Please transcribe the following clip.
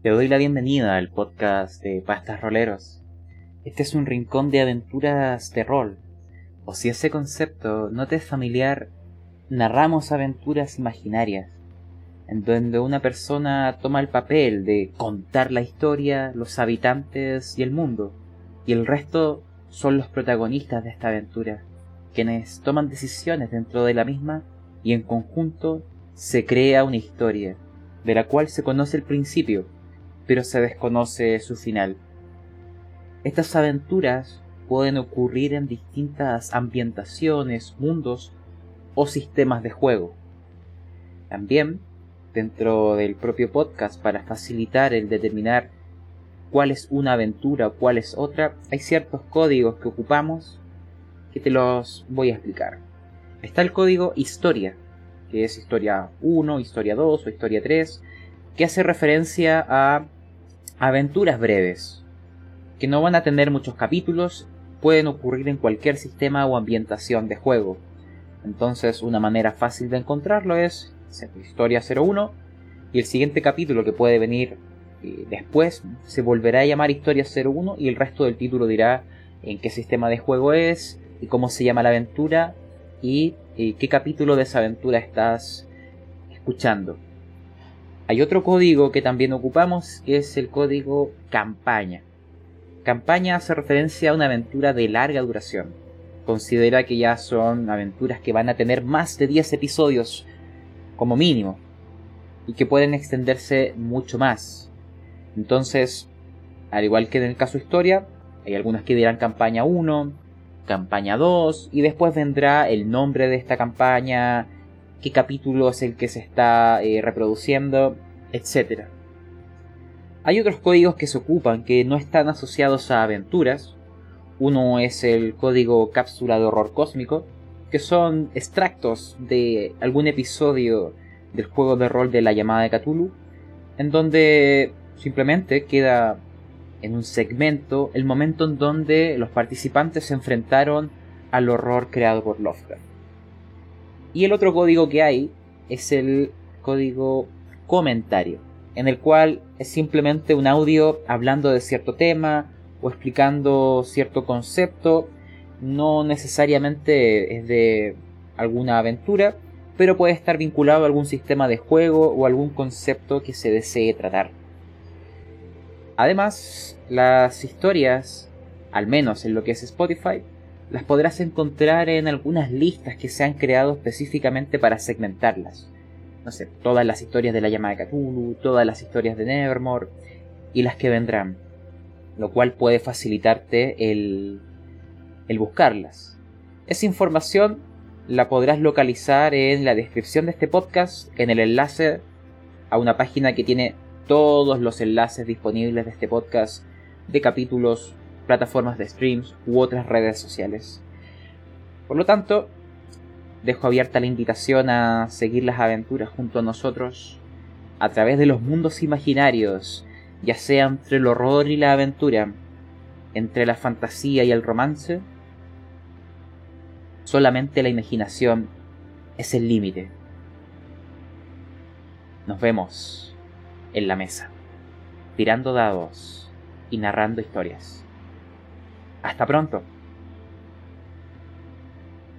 Te doy la bienvenida al podcast de Pastas Roleros. Este es un rincón de aventuras de rol. O si ese concepto no te es familiar, narramos aventuras imaginarias, en donde una persona toma el papel de contar la historia, los habitantes y el mundo, y el resto son los protagonistas de esta aventura, quienes toman decisiones dentro de la misma y en conjunto se crea una historia, de la cual se conoce el principio, pero se desconoce su final. Estas aventuras pueden ocurrir en distintas ambientaciones, mundos o sistemas de juego. También, dentro del propio podcast, para facilitar el determinar cuál es una aventura o cuál es otra, hay ciertos códigos que ocupamos que te los voy a explicar. Está el código historia, que es historia 1, historia 2 o historia 3, que hace referencia a aventuras breves, que no van a tener muchos capítulos, pueden ocurrir en cualquier sistema o ambientación de juego. Entonces una manera fácil de encontrarlo es Historia 01 y el siguiente capítulo que puede venir eh, después se volverá a llamar Historia 01 y el resto del título dirá en qué sistema de juego es y cómo se llama la aventura y eh, qué capítulo de esa aventura estás escuchando. Hay otro código que también ocupamos, que es el código campaña. Campaña hace referencia a una aventura de larga duración. Considera que ya son aventuras que van a tener más de 10 episodios, como mínimo, y que pueden extenderse mucho más. Entonces, al igual que en el caso historia, hay algunas que dirán campaña 1, campaña 2, y después vendrá el nombre de esta campaña, qué capítulo es el que se está eh, reproduciendo, etc. Hay otros códigos que se ocupan que no están asociados a aventuras. Uno es el código cápsula de horror cósmico, que son extractos de algún episodio del juego de rol de la llamada de Cthulhu, en donde simplemente queda en un segmento el momento en donde los participantes se enfrentaron al horror creado por Lovecraft. Y el otro código que hay es el código comentario, en el cual es simplemente un audio hablando de cierto tema o explicando cierto concepto, no necesariamente es de alguna aventura, pero puede estar vinculado a algún sistema de juego o algún concepto que se desee tratar. Además, las historias, al menos en lo que es Spotify, las podrás encontrar en algunas listas que se han creado específicamente para segmentarlas. No sé, todas las historias de la llama de Cthulhu, todas las historias de Nevermore y las que vendrán. Lo cual puede facilitarte el, el buscarlas. Esa información la podrás localizar en la descripción de este podcast, en el enlace a una página que tiene todos los enlaces disponibles de este podcast, de capítulos, plataformas de streams u otras redes sociales. Por lo tanto, dejo abierta la invitación a seguir las aventuras junto a nosotros a través de los mundos imaginarios, ya sea entre el horror y la aventura, entre la fantasía y el romance. Solamente la imaginación es el límite. Nos vemos en la mesa, tirando dados y narrando historias. Hasta pronto.